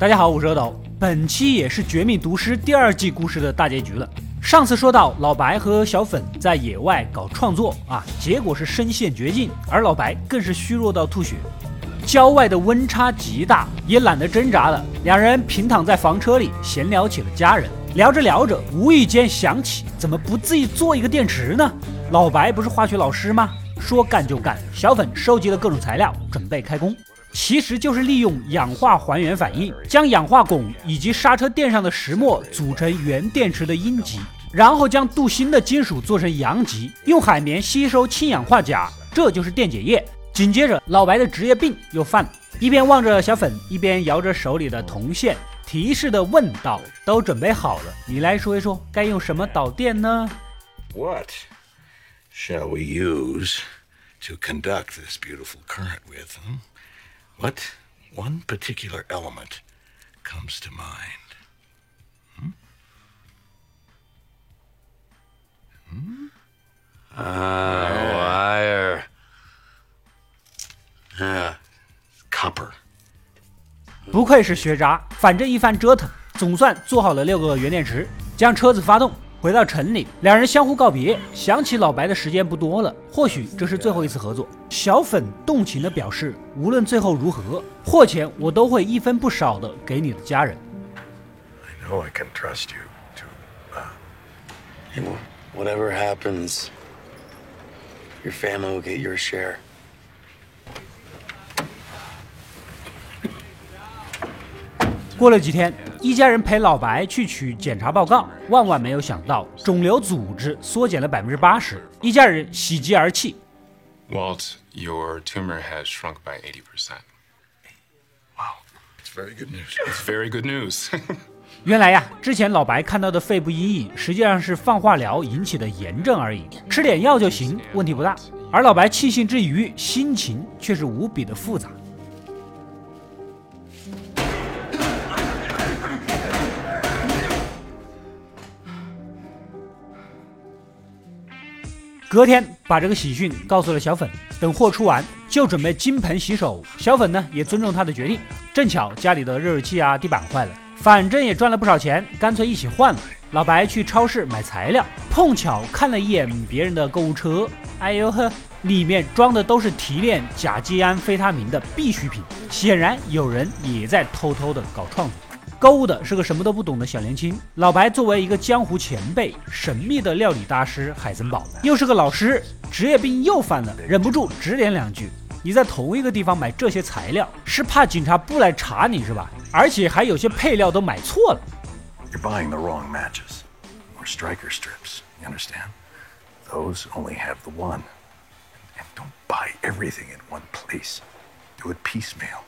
大家好，我是阿斗，本期也是《绝命毒师》第二季故事的大结局了。上次说到老白和小粉在野外搞创作啊，结果是身陷绝境，而老白更是虚弱到吐血。郊外的温差极大，也懒得挣扎了，两人平躺在房车里闲聊起了家人。聊着聊着，无意间想起怎么不自己做一个电池呢？老白不是化学老师吗？说干就干。小粉收集了各种材料，准备开工。其实就是利用氧化还原反应，将氧化汞以及刹车垫上的石墨组成原电池的阴极，然后将镀锌的金属做成阳极，用海绵吸收氢氧化钾，这就是电解液。紧接着，老白的职业病又犯了，一边望着小粉，一边摇着手里的铜线，提示的问道：“都准备好了，你来说一说，该用什么导电呢？”What shall we use to conduct this beautiful current with? What one particular element comes to mind? Hmm? Hmm? Uh, wire. Uh, copper. 不愧是学渣，反正一番折腾，总算做好了六个原电池，将车子发动。 回到城里，两人相互告别。想起老白的时间不多了，或许这是最后一次合作。小粉动情地表示，无论最后如何，货钱我都会一分不少的给你的家人。I know I can trust you to. Whatever happens, your family will get your share. 过了几天，一家人陪老白去取检查报告，万万没有想到，肿瘤组织缩减了百分之八十，一家人喜极而泣。Walt, your tumor has shrunk by eighty percent. Wow, it's very good news. It's very good news. 原来呀，之前老白看到的肺部阴影，实际上是放化疗引起的炎症而已，吃点药就行，问题不大。而老白庆幸之余，心情却是无比的复杂。隔天把这个喜讯告诉了小粉，等货出完就准备金盆洗手。小粉呢也尊重他的决定，正巧家里的热水器啊、地板坏了，反正也赚了不少钱，干脆一起换了。老白去超市买材料，碰巧看了一眼别人的购物车，哎呦呵，里面装的都是提炼甲基安非他命的必需品，显然有人也在偷偷的搞创作。购物的是个什么都不懂的小年轻，老白作为一个江湖前辈，神秘的料理大师海森堡，又是个老师，职业病又犯了，忍不住指点两句：“你在同一个地方买这些材料，是怕警察不来查你是吧？而且还有些配料都买错了。” You're buying the wrong matches or striker strips. You understand? Those only have the one. And don't buy everything in one place. Do it piecemeal.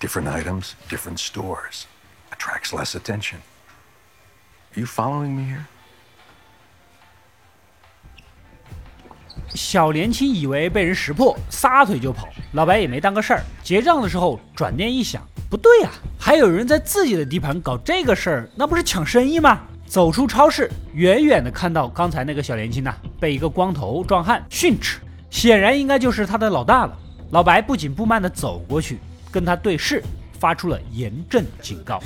Different items, different stores. Attracts less attention. Are you following me here? 小年轻以为被人识破，撒腿就跑。老白也没当个事儿。结账的时候，转念一想，不对啊，还有人在自己的地盘搞这个事儿，那不是抢生意吗？走出超市，远远的看到刚才那个小年轻呐，被一个光头壮汉训斥，显然应该就是他的老大了。老白不紧不慢的走过去，跟他对视。发出了严正警告。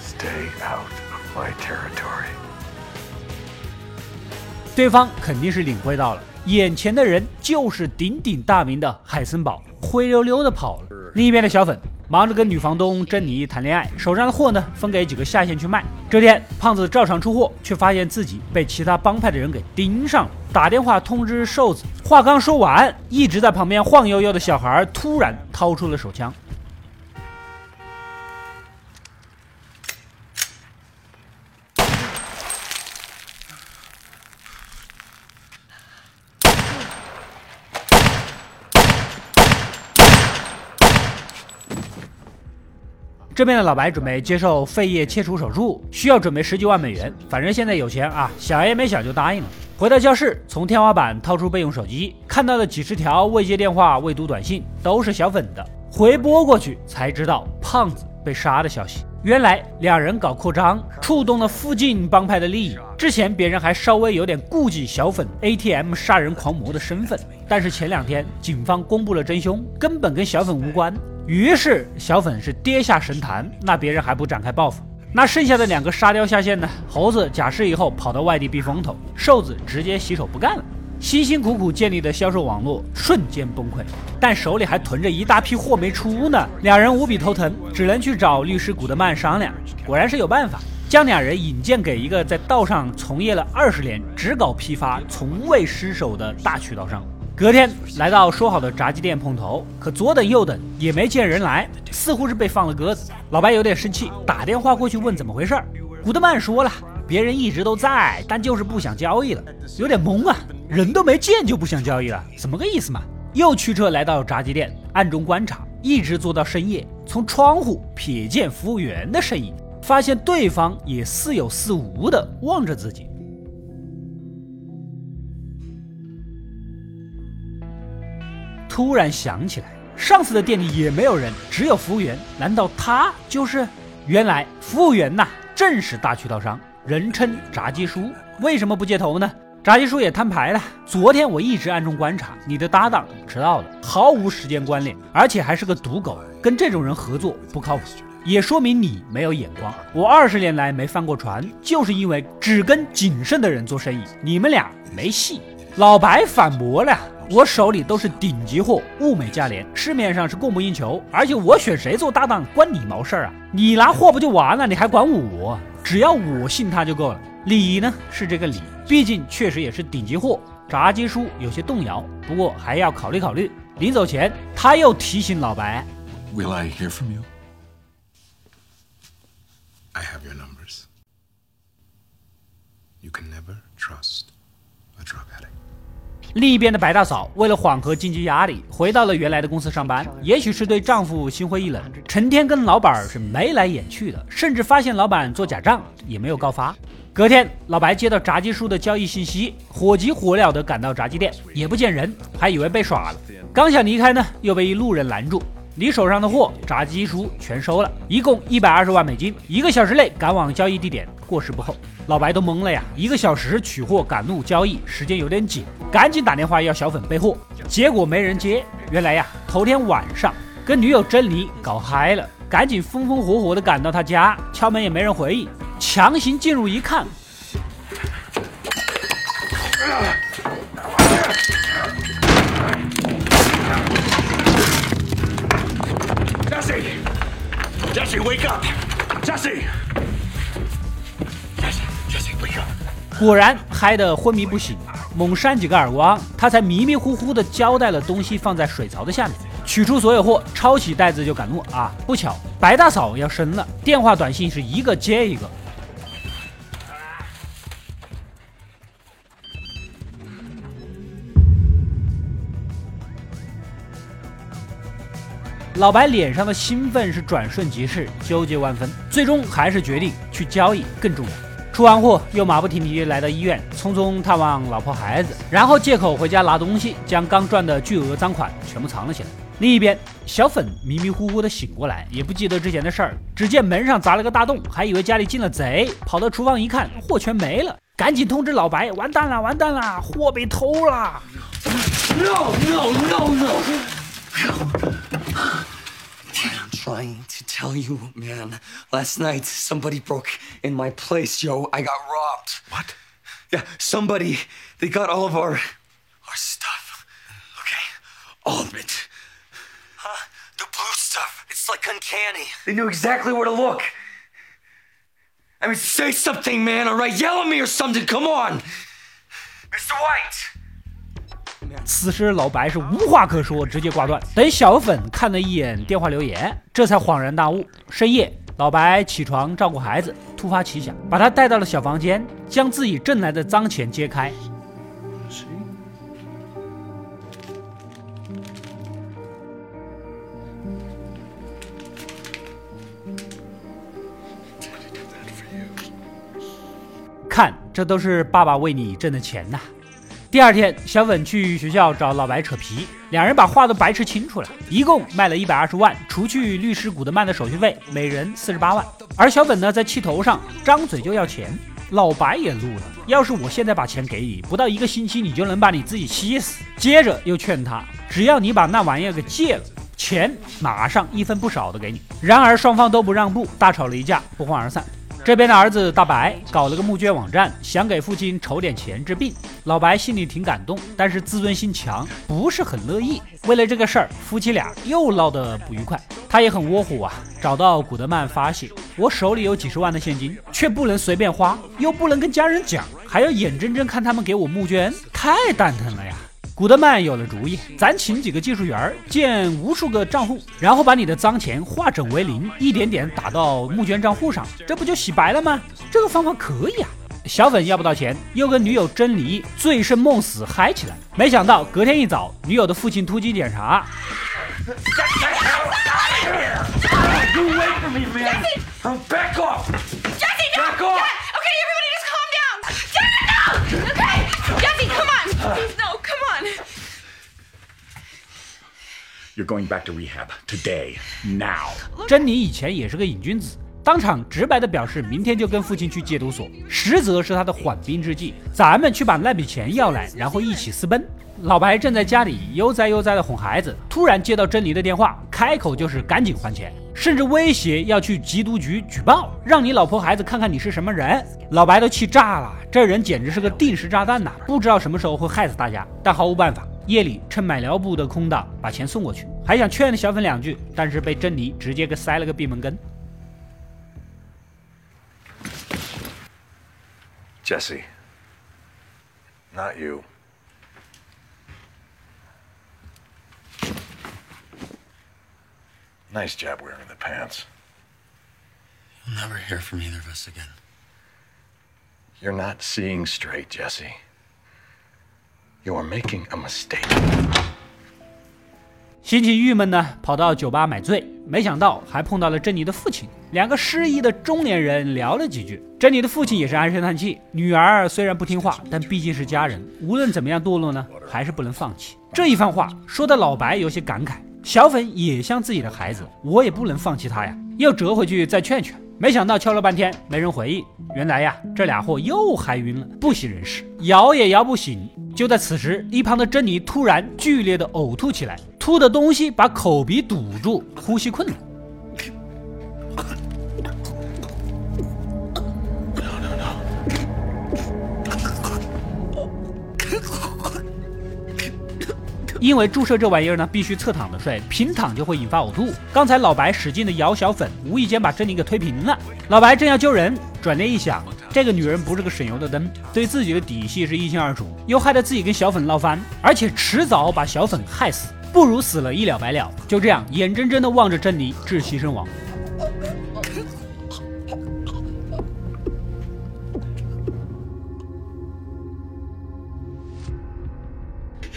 Stay out of my territory。对方肯定是领会到了，眼前的人就是鼎鼎大名的海森堡。灰溜溜的跑了。另一边的小粉忙着跟女房东珍妮谈恋爱，手上的货呢分给几个下线去卖。这天，胖子照常出货，却发现自己被其他帮派的人给盯上了。打电话通知瘦子，话刚说完，一直在旁边晃悠悠的小孩突然掏出了手枪。这边的老白准备接受肺叶切除手术，需要准备十几万美元。反正现在有钱啊，想也没想就答应了。回到教室，从天花板掏出备用手机，看到的几十条未接电话、未读短信都是小粉的。回拨过去才知道胖子被杀的消息。原来两人搞扩张，触动了附近帮派的利益。之前别人还稍微有点顾忌小粉 ATM 杀人狂魔的身份，但是前两天警方公布了真凶，根本跟小粉无关。于是小粉是跌下神坛，那别人还不展开报复？那剩下的两个沙雕下线呢？猴子假释以后跑到外地避风头，瘦子直接洗手不干了。辛辛苦苦建立的销售网络瞬间崩溃，但手里还囤着一大批货没出呢。两人无比头疼，只能去找律师古德曼商量。果然是有办法，将两人引荐给一个在道上从业了二十年、只搞批发、从未失手的大渠道商。隔天来到说好的炸鸡店碰头，可左等右等也没见人来，似乎是被放了鸽子。老白有点生气，打电话过去问怎么回事。古德曼说了，别人一直都在，但就是不想交易了，有点懵啊。人都没见就不想交易了，怎么个意思嘛？又驱车来到炸鸡店，暗中观察，一直坐到深夜。从窗户瞥见服务员的身影，发现对方也似有似无的望着自己。突然想起来，上次的店里也没有人，只有服务员。难道他就是？原来服务员呐，正是大渠道商，人。称炸鸡叔。为什么不接头呢？炸鸡叔也摊牌了。昨天我一直暗中观察你的搭档，迟到了，毫无时间观念，而且还是个赌狗。跟这种人。合作不靠谱，也说明你没有眼光。我二十年来没翻过船，就是因为只跟谨慎的人。做生意。你们俩没戏。老白反驳了，我手里都是顶级货，物美价廉，市面上是供不应求。而且我选谁做搭档关你毛事儿啊？你拿货不就完了？你还管我？只要我信他就够了。理呢是这个理。毕竟确实也是顶级货，炸鸡叔有些动摇，不过还要考虑考虑。临走前，他又提醒老白：“Will I hear from you? I have your numbers. You can never trust.” 另一边的白大嫂为了缓和经济压力，回到了原来的公司上班。也许是对丈夫心灰意冷，成天跟老板是眉来眼去的，甚至发现老板做假账也没有告发。隔天，老白接到炸鸡叔的交易信息，火急火燎地赶到炸鸡店，也不见人，还以为被耍了。刚想离开呢，又被一路人拦住。你手上的货，炸鸡叔全收了，一共一百二十万美金。一个小时内赶往交易地点，过时不候。老白都懵了呀，一个小时取货赶路交易，时间有点紧，赶紧打电话要小粉备货，结果没人接。原来呀，头天晚上跟女友珍妮搞嗨了，赶紧风风火火地赶到他家，敲门也没人回应。强行进入一看 Wake up，Jesse，Jesse，Jesse，wake up。果然嗨得昏迷不醒，猛扇几个耳光，他才迷迷糊糊的交代了东西放在水槽的下面，取出所有货，抄起袋子就赶路啊！不巧，白大嫂要生了，电话短信是一个接一个。老白脸上的兴奋是转瞬即逝，纠结万分，最终还是决定去交易更重要。出完货又马不停蹄来到医院，匆匆探望老婆孩子，然后借口回家拿东西，将刚赚的巨额赃款全部藏了起来。另一边，小粉迷迷糊糊的醒过来，也不记得之前的事儿，只见门上砸了个大洞，还以为家里进了贼，跑到厨房一看，货全没了，赶紧通知老白，完蛋了，完蛋了，货被偷了。No no no no. Trying to tell you, man. Last night, somebody broke in my place, yo. I got robbed. What? Yeah, somebody. They got all of our our stuff. Okay, all of it. Huh? The blue stuff. It's like uncanny. They knew exactly where to look. I mean, say something, man. All right, yell at me or something. Come on, Mr. White. 此时老白是无话可说，直接挂断。等小粉看了一眼电话留言，这才恍然大悟。深夜，老白起床照顾孩子，突发奇想，把他带到了小房间，将自己挣来的脏钱揭开。看，这都是爸爸为你挣的钱呐。第二天，小粉去学校找老白扯皮，两人把话都白扯清楚了，一共卖了一百二十万，除去律师古德曼的手续费，每人四十八万。而小粉呢，在气头上张嘴就要钱，老白也怒了，要是我现在把钱给你，不到一个星期你就能把你自己气死。接着又劝他，只要你把那玩意儿给戒了，钱马上一分不少的给你。然而双方都不让步，大吵了一架，不欢而散。这边的儿子大白搞了个募捐网站，想给父亲筹点钱治病。老白心里挺感动，但是自尊心强，不是很乐意。为了这个事儿，夫妻俩又闹得不愉快。他也很窝火啊，找到古德曼发泄：我手里有几十万的现金，却不能随便花，又不能跟家人讲，还要眼睁睁看他们给我募捐，太蛋疼了呀！古德曼有了主意，咱请几个技术员建无数个账户，然后把你的脏钱化整为零，一点点打到募捐账户上，这不就洗白了吗？这个方法可以啊！小粉要不到钱，又跟女友珍妮醉生梦死嗨起来。没想到隔天一早，女友的父亲突击检查。You're going back to rehab today, now. 珍妮以前也是个瘾君子，当场直白的表示，明天就跟父亲去戒毒所，实则是他的缓兵之计。咱们去把那笔钱要来，然后一起私奔。老白正在家里悠哉悠哉的哄孩子，突然接到珍妮的电话，开口就是赶紧还钱，甚至威胁要去缉毒局举报，让你老婆孩子看看你是什么人。老白都气炸了，这人简直是个定时炸弹呐，不知道什么时候会害死大家，但毫无办法。夜里趁买料布的空档把钱送过去，还想劝小粉两句，但是被珍妮直接给塞了个闭门羹。Jesse, not you. Nice job wearing the pants. You'll never hear from either of us again. You're not seeing straight, Jesse. You are making a mistake. 心情郁闷呢，跑到酒吧买醉，没想到还碰到了珍妮的父亲。两个失意的中年人聊了几句，珍妮的父亲也是唉声叹气。女儿虽然不听话，但毕竟是家人，无论怎么样堕落呢，还是不能放弃。这一番话说的老白有些感慨，小粉也像自己的孩子，我也不能放弃他呀。又折回去再劝劝。没想到敲了半天没人回应，原来呀，这俩货又嗨晕了，不省人事，摇也摇不醒。就在此时，一旁的珍妮突然剧烈的呕吐起来，吐的东西把口鼻堵住，呼吸困难。因为注射这玩意儿呢，必须侧躺着睡，平躺就会引发呕吐。刚才老白使劲的摇小粉，无意间把珍妮给推平了。老白正要救人，转念一想，这个女人不是个省油的灯，对自己的底细是一清二楚，又害得自己跟小粉闹翻，而且迟早把小粉害死，不如死了一了百了。就这样，眼睁睁的望着珍妮窒息身亡。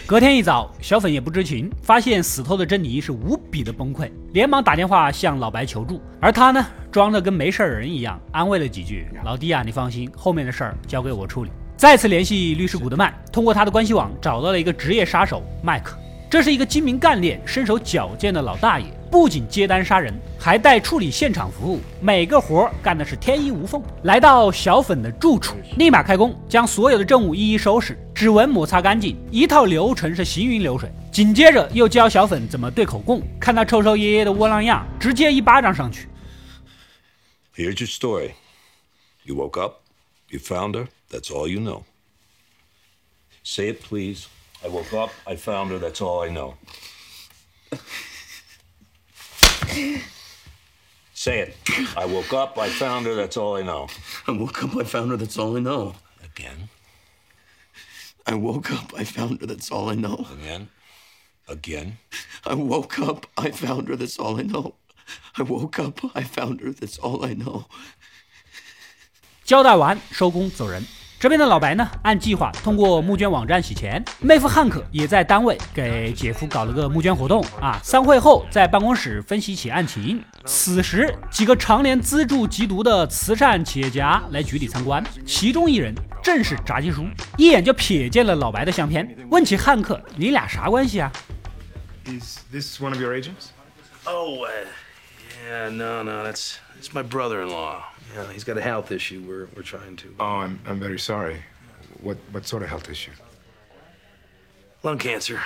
隔天一早，小粉也不知情，发现死透的珍妮是无比的崩溃，连忙打电话向老白求助。而他呢，装的跟没事人一样，安慰了几句：“老弟啊，你放心，后面的事儿交给我处理。”再次联系律师古德曼，通过他的关系网找到了一个职业杀手麦克。这是一个精明干练、身手矫健的老大爷，不仅接单杀人，还带处理现场服务，每个活干的是天衣无缝。来到小粉的住处，立马开工，将所有的证物一一收拾，指纹抹擦干净，一套流程是行云流水。紧接着又教小粉怎么对口供，看他抽抽噎噎的窝囊样，直接一巴掌上去。Here's your story. You woke up, you found her, that's all you know. Say it, please. I woke up, I found her, that's all I know. Say it. I woke up, I found her, that's all I know. I woke up, I found her, that's all I know. Again, I woke up, I found her, that's all I know. again, again. I woke up, I found her, that's all I know. I woke up, I found her, that's all I know. 交代完，收工走人。 这边的老白呢，按计划通过募捐网站洗钱。妹夫汉克也在单位给姐夫搞了个募捐活动啊。散会后，在办公室分析起案情。此时，几个常年资助缉毒的慈善企业家来局里参观，其中一人正是炸鸡叔，一眼就瞥见了老白的相片，问起汉克：“你俩啥关系啊？” Is this one of your agents? Oh, uh, yeah, no, no, that's it's my brother-in-law. He's got a health issue. We're we're trying to. Oh, I'm I'm very sorry. What what sort of health issue? Lung cancer.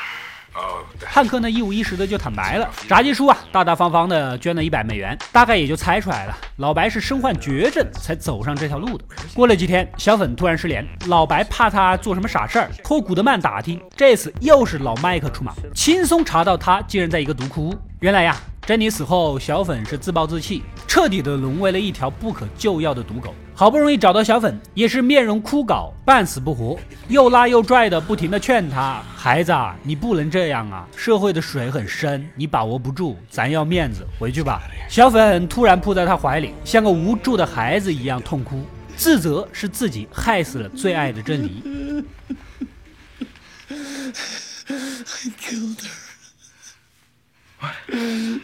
汉克呢一五一十的就坦白了，炸鸡叔啊大大方方的捐了一百美元，大概也就猜出来了，老白是身患绝症才走上这条路的。过了几天，小粉突然失联，老白怕他做什么傻事儿，托古德曼打听，这次又是老麦克出马，轻松查到他竟然在一个毒窟。原来呀。珍妮死后，小粉是自暴自弃，彻底的沦为了一条不可救药的毒狗。好不容易找到小粉，也是面容枯槁，半死不活，又拉又拽的，不停的劝他：“孩子，啊你不能这样啊，社会的水很深，你把握不住，咱要面子，回去吧。”小粉突然扑在他怀里，像个无助的孩子一样痛哭，自责是自己害死了最爱的珍妮。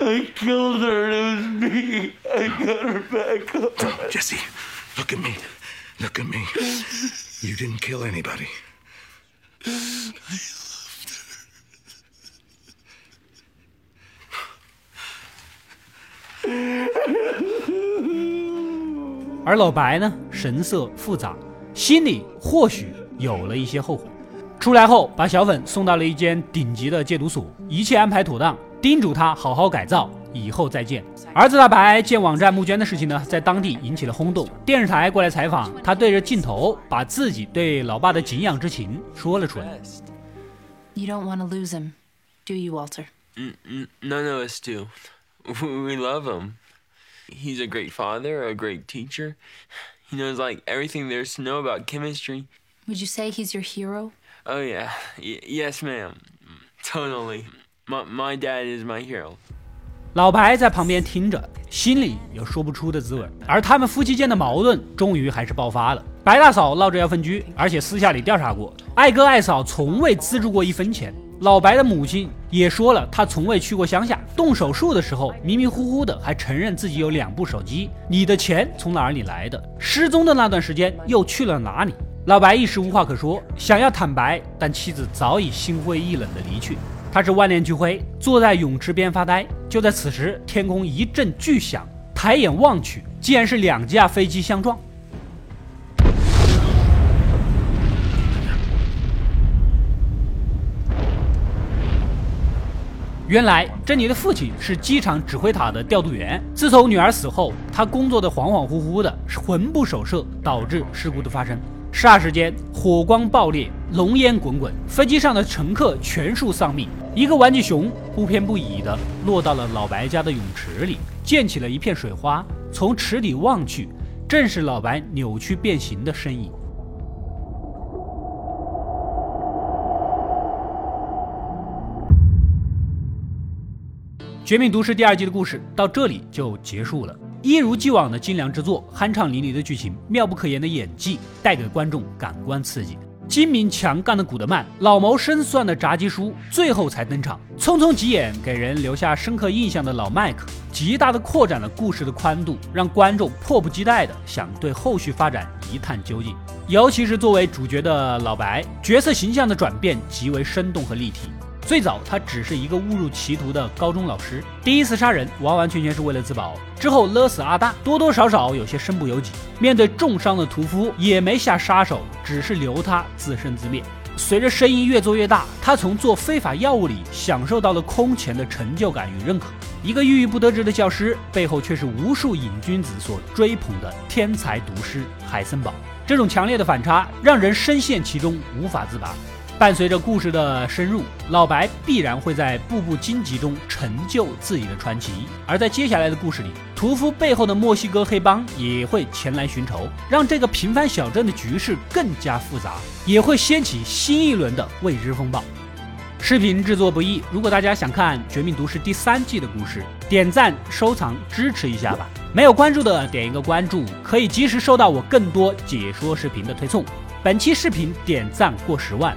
I killed her. It was me. I got her back up. Jesse, look at me. Look at me. You didn't kill anybody. I loved her. 而老白呢，神色复杂，心里或许有了一些后悔。出来后，把小粉送到了一间顶级的戒毒所，一切安排妥当。 叮嘱他好好改造，以后再见。儿子大白建网站募捐的事情呢，在当地引起了轰动。电视台过来采访，他对着镜头把自己对老爸的敬仰之情说了出来。You don't want to lose him, do you, Walter? None of us do. We love him. He's a great father, a great teacher. He knows like everything there is to know about chemistry. Would you say he's your hero? Oh yeah, y yes, ma'am. Totally. My my dad is my hero。老白在旁边听着，心里有说不出的滋味。而他们夫妻间的矛盾终于还是爆发了。白大嫂闹着要分居，而且私下里调查过，爱哥爱嫂从未资助过一分钱。老白的母亲也说了，他从未去过乡下。动手术的时候迷迷糊糊的，还承认自己有两部手机。你的钱从哪里来的？失踪的那段时间又去了哪里？老白一时无话可说，想要坦白，但妻子早已心灰意冷的离去。他是万念俱灰，坐在泳池边发呆。就在此时，天空一阵巨响，抬眼望去，竟然是两架飞机相撞。原来，珍妮的父亲是机场指挥塔的调度员。自从女儿死后，他工作的恍恍惚惚的，魂不守舍，导致事故的发生。霎时间，火光爆裂，浓烟滚滚，飞机上的乘客全数丧命。一个玩具熊不偏不倚地落到了老白家的泳池里，溅起了一片水花。从池底望去，正是老白扭曲变形的身影。《绝命毒师》第二季的故事到这里就结束了。一如既往的精良制作、酣畅淋漓的剧情、妙不可言的演技，带给观众感官刺激。精明强干的古德曼、老谋深算的炸鸡叔最后才登场。匆匆几眼给人留下深刻印象的老麦克，极大的扩展了故事的宽度，让观众迫不及待的想对后续发展一探究竟。尤其是作为主角的老白，角色形象的转变极为生动和立体。最早，他只是一个误入歧途的高中老师，第一次杀人完完全全是为了自保。之后勒死阿大，多多少少有些身不由己。面对重伤的屠夫，也没下杀手，只是留他自生自灭。随着生意越做越大，他从做非法药物里享受到了空前的成就感与认可。一个郁郁不得志的教师，背后却是无数瘾君子所追捧的天才毒师海森堡。这种强烈的反差，让人深陷其中无法自拔。伴随着故事的深入，老白必然会在步步荆棘中成就自己的传奇。而在接下来的故事里，屠夫背后的墨西哥黑帮也会前来寻仇，让这个平凡小镇的局势更加复杂，也会掀起新一轮的未知风暴。视频制作不易，如果大家想看《绝命毒师》第三季的故事，点赞、收藏支持一下吧。没有关注的点一个关注，可以及时收到我更多解说视频的推送。本期视频点赞过十万。《